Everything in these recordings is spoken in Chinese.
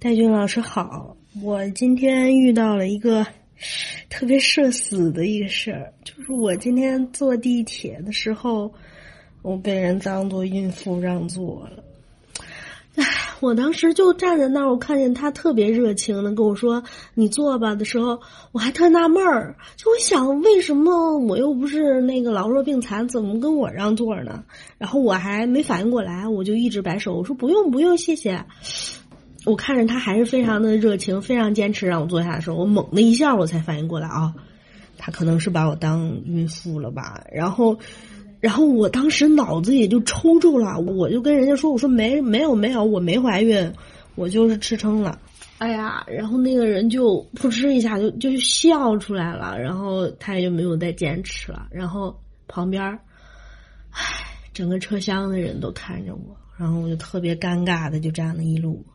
戴军老师好，我今天遇到了一个特别社死的一个事儿，就是我今天坐地铁的时候，我被人当做孕妇让座了。唉，我当时就站在那儿，我看见他特别热情的跟我说“你坐吧”的时候，我还特纳闷儿，就我想为什么我又不是那个老弱病残，怎么跟我让座呢？然后我还没反应过来，我就一直摆手，我说不用不用，谢谢。我看着他还是非常的热情，非常坚持让我坐下的时候，我猛的一下，我才反应过来啊，他可能是把我当孕妇了吧？然后。然后我当时脑子也就抽住了，我就跟人家说：“我说没没有没有，我没怀孕，我就是吃撑了。”哎呀，然后那个人就扑哧一下就就笑出来了，然后他也就没有再坚持了。然后旁边，唉，整个车厢的人都看着我，然后我就特别尴尬的就站了一路。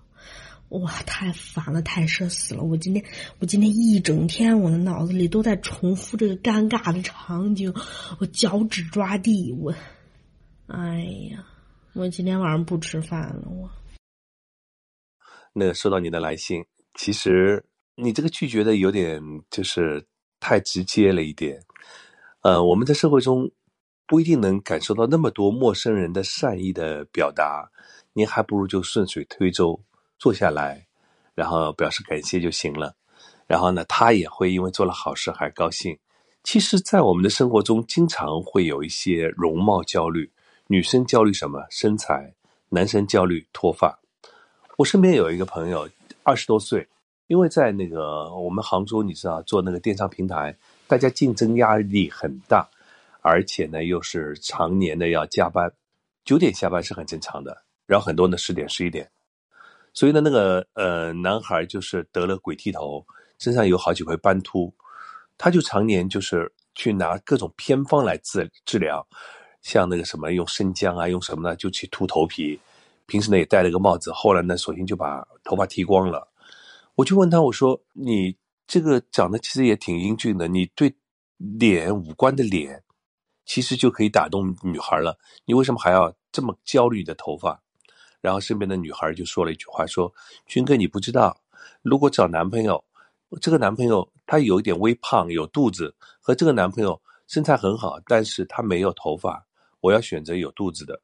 哇，太烦了，太社死了！我今天，我今天一整天，我的脑子里都在重复这个尴尬的场景，我脚趾抓地，我，哎呀，我今天晚上不吃饭了，我。那收到你的来信，其实你这个拒绝的有点就是太直接了一点，呃，我们在社会中不一定能感受到那么多陌生人的善意的表达，您还不如就顺水推舟。坐下来，然后表示感谢就行了。然后呢，他也会因为做了好事还高兴。其实，在我们的生活中，经常会有一些容貌焦虑。女生焦虑什么？身材。男生焦虑脱发。我身边有一个朋友，二十多岁，因为在那个我们杭州，你知道做那个电商平台，大家竞争压力很大，而且呢又是常年的要加班，九点下班是很正常的。然后很多呢十点十一点。所以呢，那个呃男孩就是得了鬼剃头，身上有好几回斑秃，他就常年就是去拿各种偏方来治治疗，像那个什么用生姜啊，用什么呢，就去秃头皮。平时呢也戴了个帽子，后来呢索性就把头发剃光了。我就问他，我说你这个长得其实也挺英俊的，你对脸五官的脸，其实就可以打动女孩了，你为什么还要这么焦虑的头发？然后身边的女孩就说了一句话：“说军哥，你不知道，如果找男朋友，这个男朋友他有一点微胖，有肚子，和这个男朋友身材很好，但是他没有头发，我要选择有肚子的。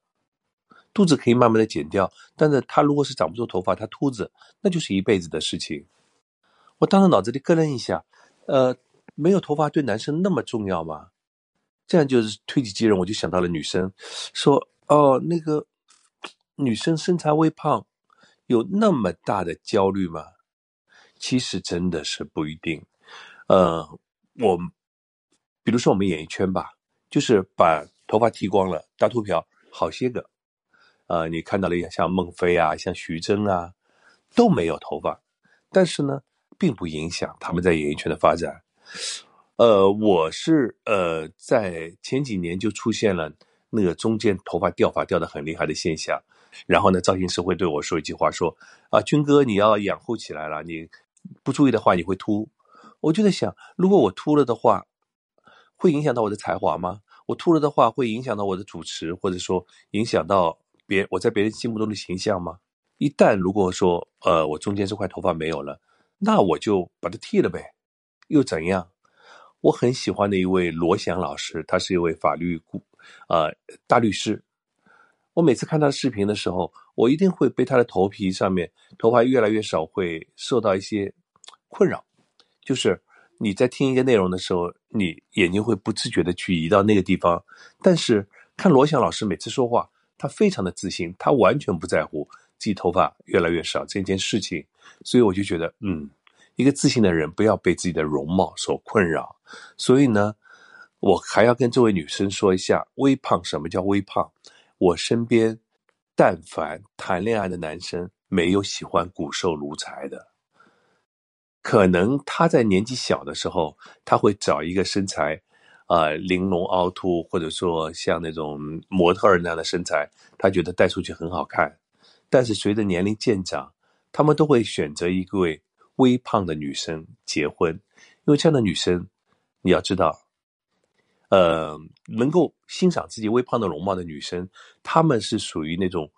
肚子可以慢慢的减掉，但是他如果是长不出头发，他秃子，那就是一辈子的事情。我当时脑子里咯楞一下，呃，没有头发对男生那么重要吗？这样就是推己及人，我就想到了女生，说哦，那个。”女生身材微胖，有那么大的焦虑吗？其实真的是不一定。呃，我，比如说我们演艺圈吧，就是把头发剃光了，大秃瓢，好些个。呃，你看到了像孟非啊，像徐峥啊，都没有头发，但是呢，并不影响他们在演艺圈的发展。呃，我是呃，在前几年就出现了那个中间头发掉发掉的很厉害的现象。然后呢，造型师会对我说一句话，说：“啊，军哥，你要养护起来了，你不注意的话，你会秃。”我就在想，如果我秃了的话，会影响到我的才华吗？我秃了的话，会影响到我的主持，或者说影响到别我在别人心目中的形象吗？一旦如果说，呃，我中间这块头发没有了，那我就把它剃了呗，又怎样？我很喜欢的一位罗翔老师，他是一位法律顾，呃，大律师。我每次看他的视频的时候，我一定会被他的头皮上面头发越来越少，会受到一些困扰。就是你在听一个内容的时候，你眼睛会不自觉的去移到那个地方。但是看罗翔老师每次说话，他非常的自信，他完全不在乎自己头发越来越少这件事情。所以我就觉得，嗯，一个自信的人不要被自己的容貌所困扰。所以呢，我还要跟这位女生说一下，微胖什么叫微胖？我身边，但凡谈恋爱的男生，没有喜欢骨瘦如柴的。可能他在年纪小的时候，他会找一个身材，啊，玲珑凹凸，或者说像那种模特儿那样的身材，他觉得带出去很好看。但是随着年龄渐长，他们都会选择一位微胖的女生结婚，因为这样的女生，你要知道。呃，能够欣赏自己微胖的容貌的女生，她们是属于那种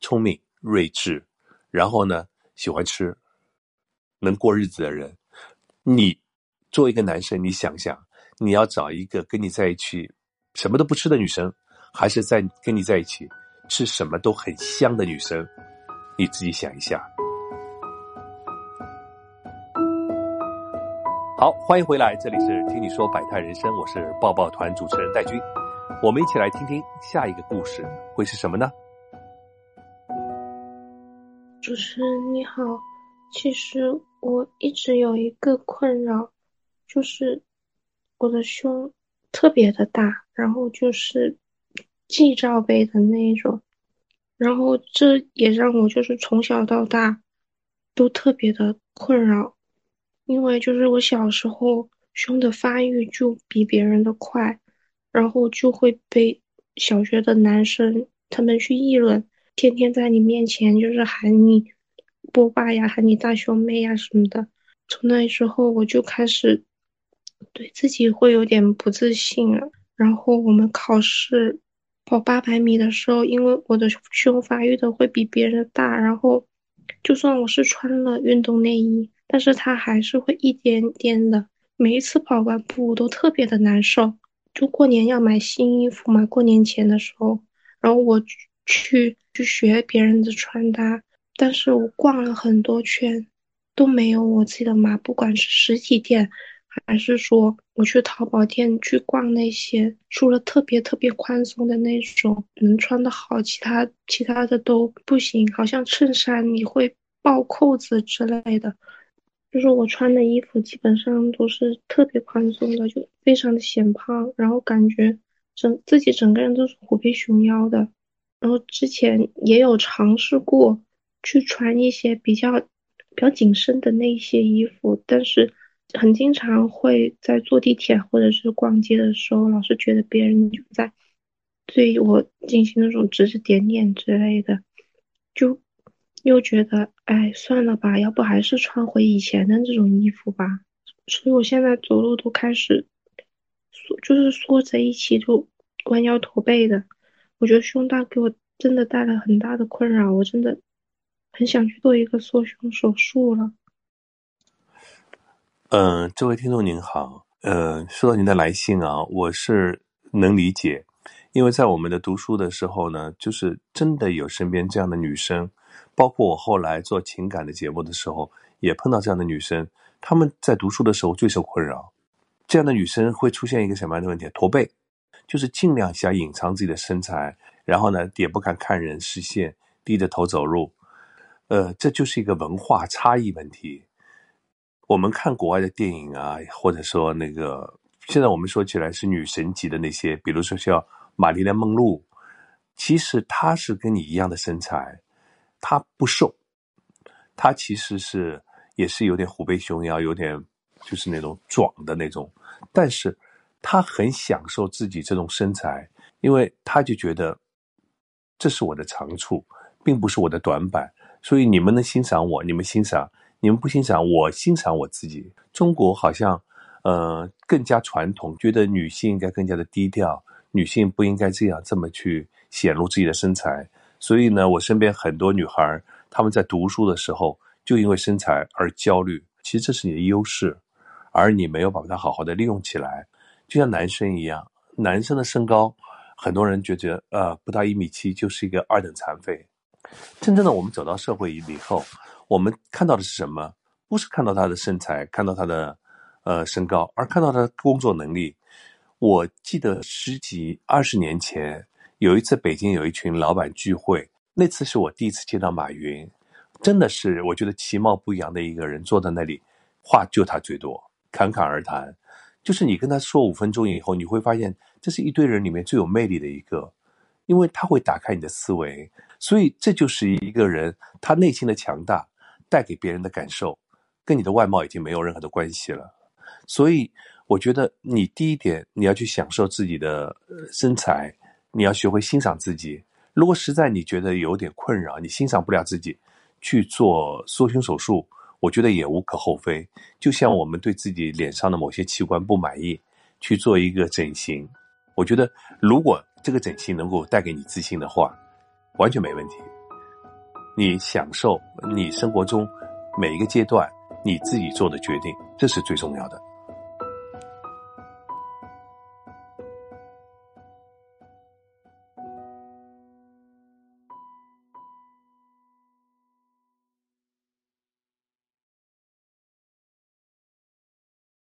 聪明、睿智，然后呢喜欢吃，能过日子的人。你作为一个男生，你想想，你要找一个跟你在一起什么都不吃的女生，还是在跟你在一起吃什么都很香的女生？你自己想一下。好，欢迎回来，这里是听你说百态人生，我是抱抱团主持人戴军，我们一起来听听下一个故事会是什么呢？主持人你好，其实我一直有一个困扰，就是我的胸特别的大，然后就是 G 罩杯的那一种，然后这也让我就是从小到大都特别的困扰。因为就是我小时候胸的发育就比别人的快，然后就会被小学的男生他们去议论，天天在你面前就是喊你波霸呀，喊你大胸妹呀什么的。从那时候我就开始对自己会有点不自信了。然后我们考试跑八百米的时候，因为我的胸发育的会比别人大，然后就算我是穿了运动内衣。但是他还是会一点点的，每一次跑完步都特别的难受。就过年要买新衣服嘛，过年前的时候，然后我去去学别人的穿搭，但是我逛了很多圈，都没有我自己的码。不管是实体店，还是说我去淘宝店去逛那些，除了特别特别宽松的那种能穿的好，其他其他的都不行。好像衬衫你会爆扣子之类的。就是我穿的衣服基本上都是特别宽松的，就非常的显胖，然后感觉整自己整个人都是虎背熊腰的。然后之前也有尝试过去穿一些比较比较紧身的那些衣服，但是很经常会在坐地铁或者是逛街的时候，老是觉得别人就在对我进行那种指指点点之类的，就。又觉得，哎，算了吧，要不还是穿回以前的这种衣服吧。所以我现在走路都开始缩，就是缩在一起，就弯腰驼背的。我觉得胸大给我真的带来很大的困扰，我真的很想去做一个缩胸手术了。嗯，这位听众您好，呃，收到您的来信啊，我是能理解，因为在我们的读书的时候呢，就是真的有身边这样的女生。包括我后来做情感的节目的时候，也碰到这样的女生。她们在读书的时候最受困扰。这样的女生会出现一个什么样的问题？驼背，就是尽量想隐藏自己的身材，然后呢也不敢看人视线，低着头走路。呃，这就是一个文化差异问题。我们看国外的电影啊，或者说那个现在我们说起来是女神级的那些，比如说像玛丽莲梦露，其实她是跟你一样的身材。他不瘦，他其实是也是有点虎背熊腰，有点就是那种壮的那种，但是他很享受自己这种身材，因为他就觉得这是我的长处，并不是我的短板，所以你们能欣赏我，你们欣赏；你们不欣赏我，欣赏我自己。中国好像呃更加传统，觉得女性应该更加的低调，女性不应该这样这么去显露自己的身材。所以呢，我身边很多女孩，她们在读书的时候就因为身材而焦虑。其实这是你的优势，而你没有把它好好的利用起来。就像男生一样，男生的身高，很多人觉得呃不到一米七就是一个二等残废。真正的我们走到社会以后，我们看到的是什么？不是看到他的身材，看到他的呃身高，而看到他的工作能力。我记得十几二十年前。有一次，北京有一群老板聚会，那次是我第一次见到马云，真的是我觉得其貌不扬的一个人坐在那里，话就他最多，侃侃而谈，就是你跟他说五分钟以后，你会发现这是一堆人里面最有魅力的一个，因为他会打开你的思维，所以这就是一个人他内心的强大带给别人的感受，跟你的外貌已经没有任何的关系了，所以我觉得你第一点你要去享受自己的身材。你要学会欣赏自己。如果实在你觉得有点困扰，你欣赏不了自己，去做缩胸手术，我觉得也无可厚非。就像我们对自己脸上的某些器官不满意，去做一个整形，我觉得如果这个整形能够带给你自信的话，完全没问题。你享受你生活中每一个阶段你自己做的决定，这是最重要的。